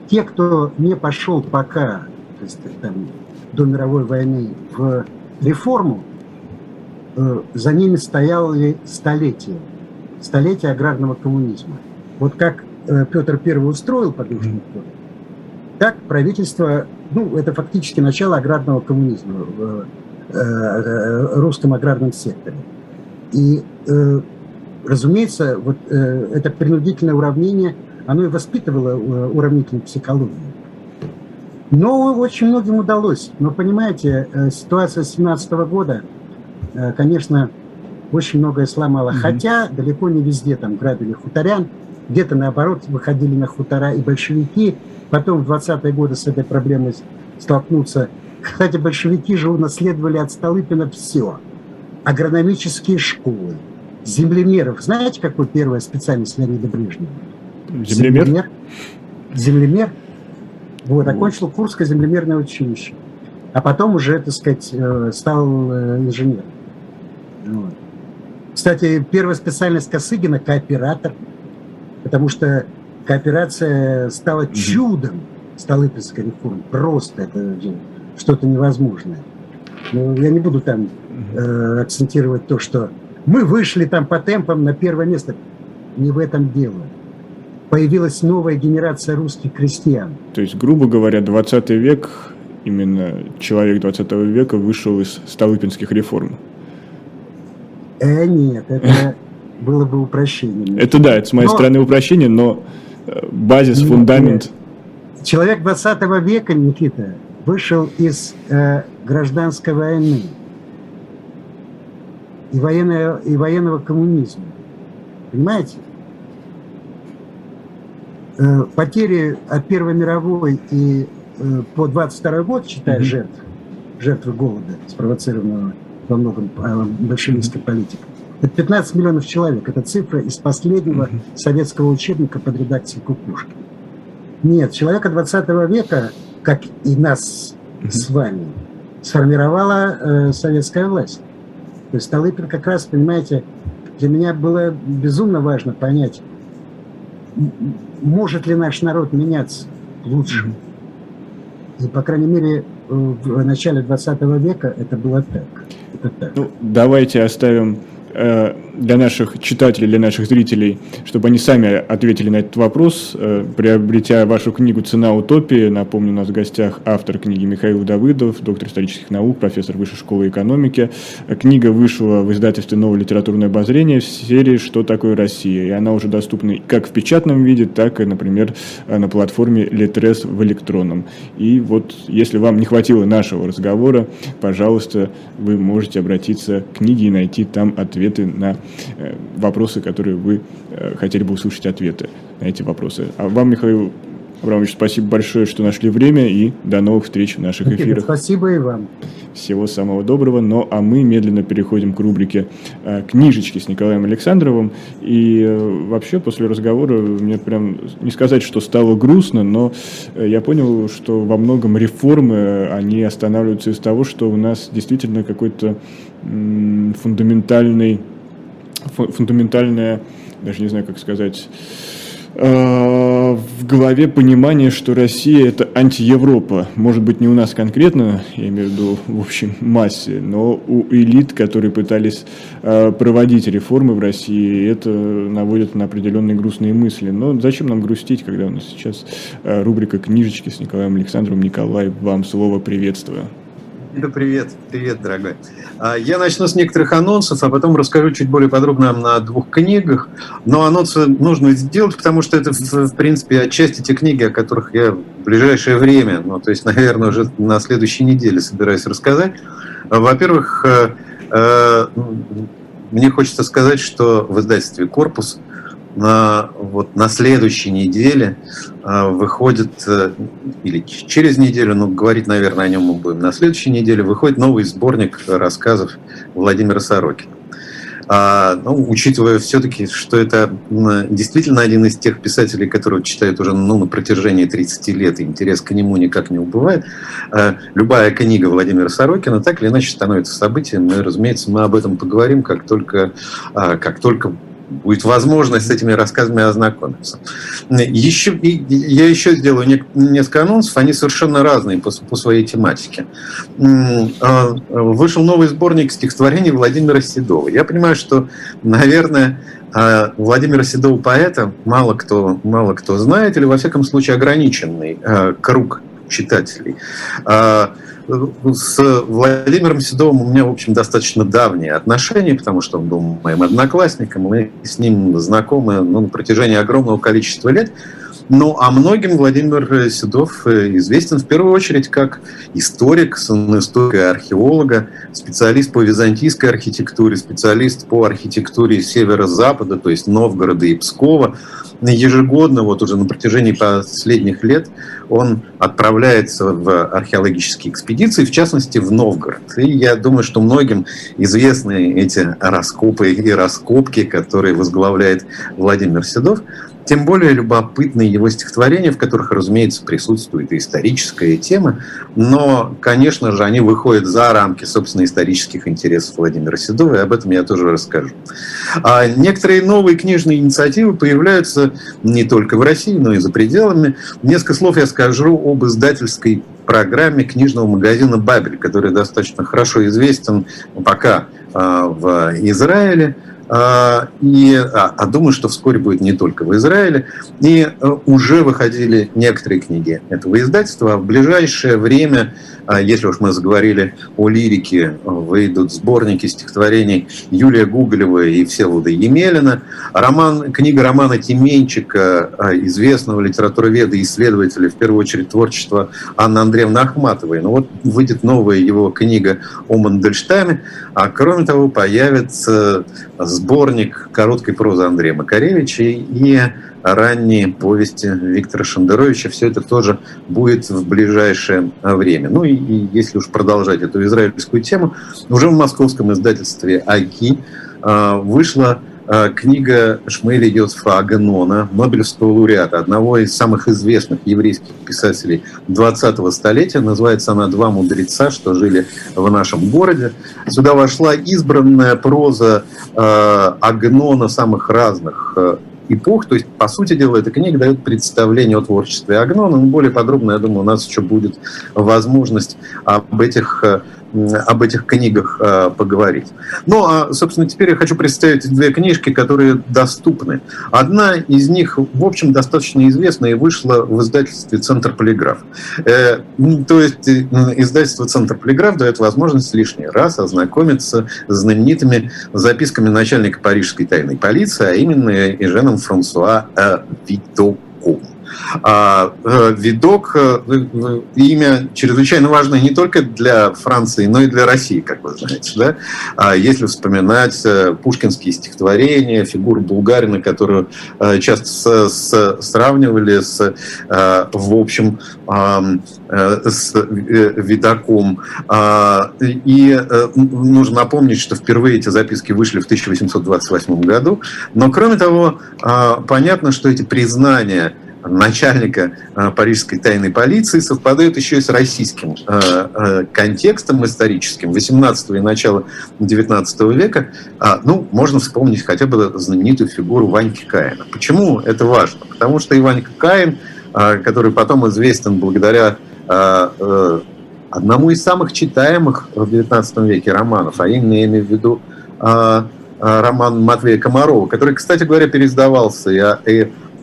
те, кто не пошел пока, то есть там, до мировой войны в реформу, э, за ними стояли столетия, столетия аграрного коммунизма. Вот как э, Петр I устроил подушный фонд, так правительство, ну, это фактически начало аграрного коммунизма в э, русском аграрном секторе. И, разумеется, вот это принудительное уравнение, оно и воспитывало уравнительную психологию. Но очень многим удалось. Но понимаете, э, ситуация с 17 года, э, конечно, очень многое сломала. Mm-hmm. Хотя далеко не везде там грабили хуторян, где-то наоборот выходили на хутора и большевики. Потом в 20-е годы с этой проблемой столкнуться. Кстати, большевики же унаследовали от Столыпина все. Агрономические школы, землемеров. Знаете, какой первая специальность Леонида Брежнева? Землемер? Землемер. Землемер вот, окончил Курское землемерное училище. А потом уже, так сказать, э, стал э, инженером. Вот. Кстати, первая специальность Косыгина – кооператор, потому что кооперация стала чудом Столыпинской реформы. Просто это что-то невозможное. Но я не буду там э, акцентировать то, что мы вышли там по темпам на первое место. Не в этом дело появилась новая генерация русских крестьян. То есть, грубо говоря, 20 век, именно человек 20 века вышел из столыпинских реформ. Э, нет, это <laughs> было бы упрощение. Это да, это с моей но... стороны упрощение, но базис, фундамент... Человек 20 века, Никита, вышел из э, гражданской войны и, военного, и военного коммунизма. Понимаете? Э, потери от Первой мировой и э, по 22 год, считая mm-hmm. жертв, жертвы голода, спровоцированного во многом э, большевистской политикой, это 15 миллионов человек. Это цифра из последнего mm-hmm. советского учебника под редакцией Кукушки. Нет, человека 20 века, как и нас mm-hmm. с вами, сформировала э, советская власть. То есть Столыпин как раз, понимаете, для меня было безумно важно понять, может ли наш народ меняться лучше. И, по крайней мере, в начале 20 века это было так. Это так. Ну, давайте оставим Э, для наших читателей, для наших зрителей, чтобы они сами ответили на этот вопрос, э, приобретя вашу книгу «Цена утопии». Напомню, у нас в гостях автор книги Михаил Давыдов, доктор исторических наук, профессор Высшей школы экономики. Книга вышла в издательстве «Новое литературное обозрение» в серии «Что такое Россия?». И она уже доступна как в печатном виде, так и, например, на платформе Литрес в электронном. И вот, если вам не хватило нашего разговора, пожалуйста, вы можете обратиться к книге и найти там ответ ответы на э, вопросы, которые вы э, хотели бы услышать ответы на эти вопросы. А вам, Михаил Абрамович, спасибо большое, что нашли время, и до новых встреч в наших эфирах. Спасибо и вам. Всего самого доброго. Ну, а мы медленно переходим к рубрике э, «Книжечки» с Николаем Александровым. И э, вообще после разговора мне прям, не сказать, что стало грустно, но э, я понял, что во многом реформы, они останавливаются из того, что у нас действительно какой-то фундаментальный, фундаментальная, даже не знаю, как сказать, Э, в голове понимание, что Россия это антиевропа. Может быть, не у нас конкретно, я имею в виду в общем массе, но у элит, которые пытались э, проводить реформы в России, это наводит на определенные грустные мысли. Но зачем нам грустить, когда у нас сейчас э, рубрика «Книжечки» с Николаем Александровым. Николай, вам слово приветствую. Да привет, привет, дорогой. А, я начну с некоторых анонсов, а потом расскажу чуть более подробно на двух книгах. Но анонсы нужно сделать, потому что это, в принципе, отчасти те книги, о которых я в ближайшее время, ну, то есть, <laughs> наверное, уже на следующей неделе собираюсь рассказать. Во-первых, э, э, мне хочется сказать, что в издательстве «Корпус» на, вот, на следующей неделе э, выходит, э, или через неделю, ну, говорить, наверное, о нем мы будем, на следующей неделе выходит новый сборник рассказов Владимира Сорокина. А, ну, учитывая все-таки, что это действительно один из тех писателей, которого читают уже ну, на протяжении 30 лет, и интерес к нему никак не убывает, а, любая книга Владимира Сорокина так или иначе становится событием, и, разумеется, мы об этом поговорим, как только, а, как только будет возможность с этими рассказами ознакомиться. Еще, я еще сделаю несколько анонсов, они совершенно разные по, по своей тематике. А, вышел новый сборник стихотворений Владимира Седова. Я понимаю, что, наверное, а, Владимира Седова поэта мало кто, мало кто знает, или во всяком случае ограниченный а, круг читателей. С Владимиром Седовым у меня, в общем, достаточно давние отношения, потому что он был моим одноклассником, мы с ним знакомы ну, на протяжении огромного количества лет. Ну, а многим Владимир Седов известен в первую очередь как историк, историк и археолога, специалист по византийской архитектуре, специалист по архитектуре северо-запада, то есть Новгорода и Пскова ежегодно, вот уже на протяжении последних лет, он отправляется в археологические экспедиции, в частности, в Новгород. И я думаю, что многим известны эти раскопы и раскопки, которые возглавляет Владимир Седов. Тем более любопытны его стихотворения, в которых, разумеется, присутствует и историческая тема, но, конечно же, они выходят за рамки, собственно, исторических интересов Владимира Седова, и об этом я тоже расскажу. А некоторые новые книжные инициативы появляются не только в России, но и за пределами. Несколько слов я скажу об издательской программе книжного магазина «Бабель», который достаточно хорошо известен пока а, в Израиле. А, и, а, а думаю, что вскоре будет не только в Израиле. И э, уже выходили некоторые книги этого издательства. В ближайшее время а если уж мы заговорили о лирике, выйдут сборники стихотворений Юлия Гуголева и Всеволода Емелина. Роман, книга романа Тименчика, а, известного литературоведа и исследователя, в первую очередь, творчества Анны Андреевны Ахматовой. Ну вот выйдет новая его книга о Мандельштаме, а кроме того появится сборник короткой прозы Андрея Макаревича и ранние повести Виктора Шендеровича. Все это тоже будет в ближайшее время. Ну и, и если уж продолжать эту израильскую тему, уже в московском издательстве «Аки» а, вышла а, книга Шмейля Йосифа Аганона, Нобелевского лауреата, одного из самых известных еврейских писателей 20-го столетия. Называется она «Два мудреца, что жили в нашем городе». Сюда вошла избранная проза э, Агнона самых разных эпох. То есть, по сути дела, эта книга дает представление о творчестве Агнона. Но более подробно, я думаю, у нас еще будет возможность об этих э, об этих книгах э, поговорить. Ну, а, собственно, теперь я хочу представить две книжки, которые доступны. Одна из них, в общем, достаточно известна и вышла в издательстве «Центр Полиграф». Э, то есть издательство «Центр Полиграф» дает возможность лишний раз ознакомиться с знаменитыми записками начальника парижской тайной полиции, а именно Эженом Франсуа Витоку. А Видок – имя чрезвычайно важное не только для Франции, но и для России, как вы знаете. Да? А если вспоминать пушкинские стихотворения, фигуру Булгарина, которую часто сравнивали с, в общем, с Видаком. И нужно напомнить, что впервые эти записки вышли в 1828 году. Но, кроме того, а, понятно, что эти признания начальника а, парижской тайной полиции совпадают еще и с российским а, контекстом историческим 18 и начала 19 века. Ну, можно вспомнить хотя бы знаменитую фигуру Ваньки Каина. Почему это важно? Потому что Иванька Каин, который потом известен благодаря э, одному из самых читаемых в XIX веке романов, а именно я имею в виду а, а, роман Матвея Комарова, который, кстати говоря, переиздавался. И, а,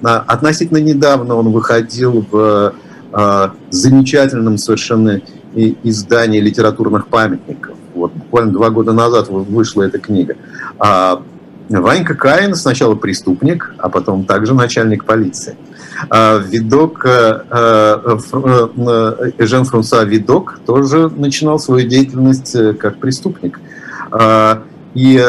относительно недавно он выходил в а, замечательном совершенно издании литературных памятников. Вот буквально два года назад вышла эта книга. А, Ванька Каин сначала преступник, а потом также начальник полиции. А, Видок, э, э, э, Жен Фрунса Видок тоже начинал свою деятельность как преступник. И,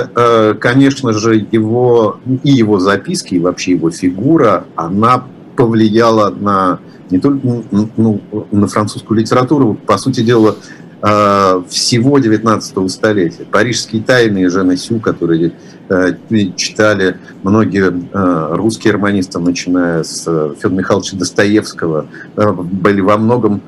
конечно же, его, и его записки, и вообще его фигура, она повлияла на не только ну, на французскую литературу, по сути дела, всего 19 столетия. Парижские тайны Жена Сю, которые Э, читали многие э, русские романисты, начиная с э, Федора Михайловича Достоевского, были во многом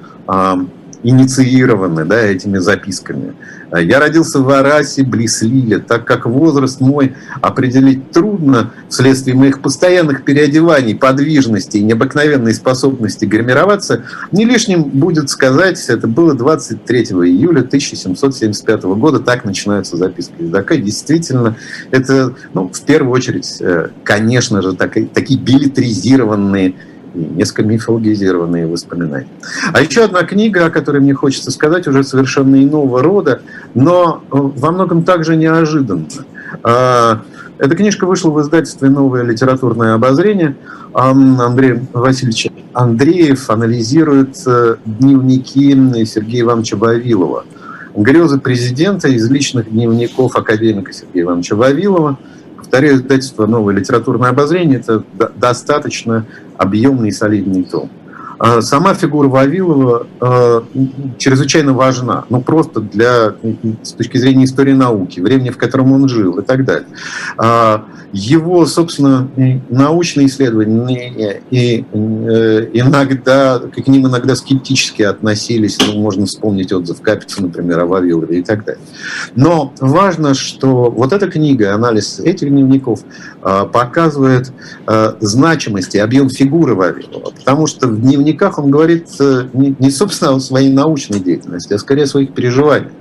инициированы да, этими записками. Я родился в Арасе, близ Лиля, так как возраст мой определить трудно вследствие моих постоянных переодеваний, подвижности и необыкновенной способности гримироваться, не лишним будет сказать, это было 23 июля 1775 года, так начинаются записки Ездака. Действительно, это, ну, в первую очередь, э, конечно же, так, такие билетризированные и несколько мифологизированные воспоминания. А еще одна книга, о которой мне хочется сказать, уже совершенно иного рода, но э, во многом также неожиданно. А, эта книжка вышла в издательстве «Новое литературное обозрение». Андрей Васильевич Андреев анализирует э, дневники Сергея Ивановича Вавилова. Грезы президента из личных дневников академика Сергея Ивановича Вавилова – повторяю, издательство «Новое литературное обозрение» – это достаточно объемный и солидный том. А сама фигура Вавилова э, чрезвычайно важна, ну просто для, с точки зрения истории науки, времени, в котором он жил и так далее. А его, собственно, научные исследования и э, иногда, к ним иногда скептически относились, ну, можно вспомнить отзыв Капица, например, о Вавилове и так далее. Но важно, что вот эта книга, анализ этих дневников показывает значимость и объем фигуры Вавилова, потому что в дневниках дневниках он говорит э, не, собственно, о своей научной деятельности, а скорее о своих переживаниях.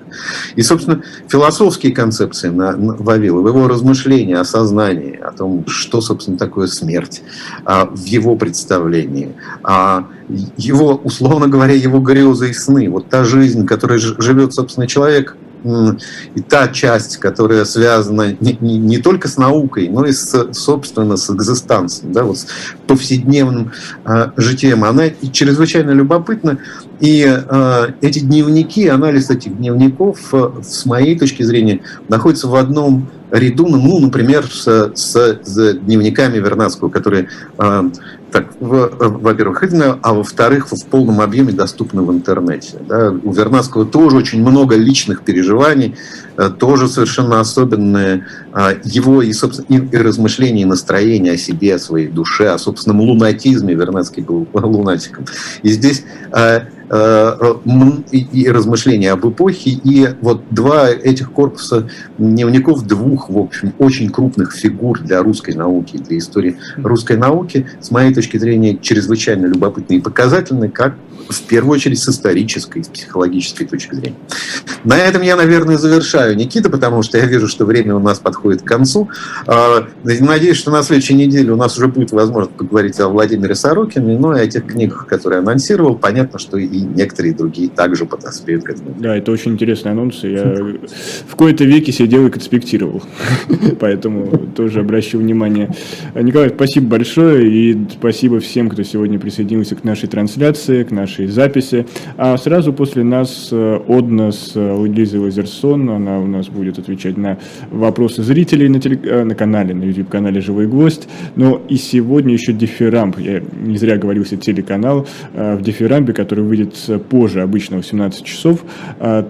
И, собственно, философские концепции на, на Вавилов, его размышления о сознании, о том, что, собственно, такое смерть а, в его представлении, а, его, условно говоря, его грезы и сны, вот та жизнь, которой живет, собственно, человек – и та часть, которая связана не, не, не только с наукой, но и, с, собственно, с экзистенцией, да, вот с повседневным э, житием, она чрезвычайно любопытна. И э, эти дневники, анализ этих дневников, э, с моей точки зрения, находится в одном ряду, ну, например, с, с, с дневниками Вернадского, которые э, так, во-первых, а во-вторых, в полном объеме доступны в интернете. Да. У Вернадского тоже очень много личных переживаний, э, тоже совершенно особенные э, его и, собственно, и размышления, и настроения о себе, о своей душе, о собственном лунатизме. Вернадский был <laughs> лунатиком. И здесь э, и размышления об эпохе, и вот два этих корпуса дневников двух, в общем, очень крупных фигур для русской науки, для истории русской науки, с моей точки зрения, чрезвычайно любопытный и показательный, как в первую очередь с исторической, с психологической точки зрения. На этом я, наверное, завершаю, Никита, потому что я вижу, что время у нас подходит к концу. А, надеюсь, что на следующей неделе у нас уже будет возможность поговорить о Владимире Сорокине, но и о тех книгах, которые анонсировал. Понятно, что и некоторые другие также подоспеют к этому. Да, это очень интересный анонс. Я в кои-то веки сидел и конспектировал. <laughs> Поэтому тоже обращу внимание. Николай, спасибо большое и спасибо всем, кто сегодня присоединился к нашей трансляции, к нашей записи. А сразу после нас э, Одна с э, Лизой Лазерсон, она у нас будет отвечать на вопросы зрителей на, теле... Э, на канале, на YouTube-канале «Живой гвоздь». Но и сегодня еще дифирамб, я не зря говорился телеканал, в дифирамбе, который выйдет позже обычно в 17 часов,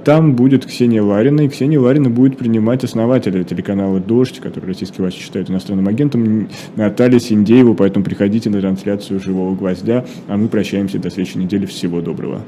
там будет Ксения Ларина, и Ксения Ларина будет принимать основателя телеканала «Дождь», который российский власти считают иностранным агентом, Наталья Синдеева, поэтому приходите на трансляцию «Живого гвоздя», а мы прощаемся до следующей недели. Всего доброго.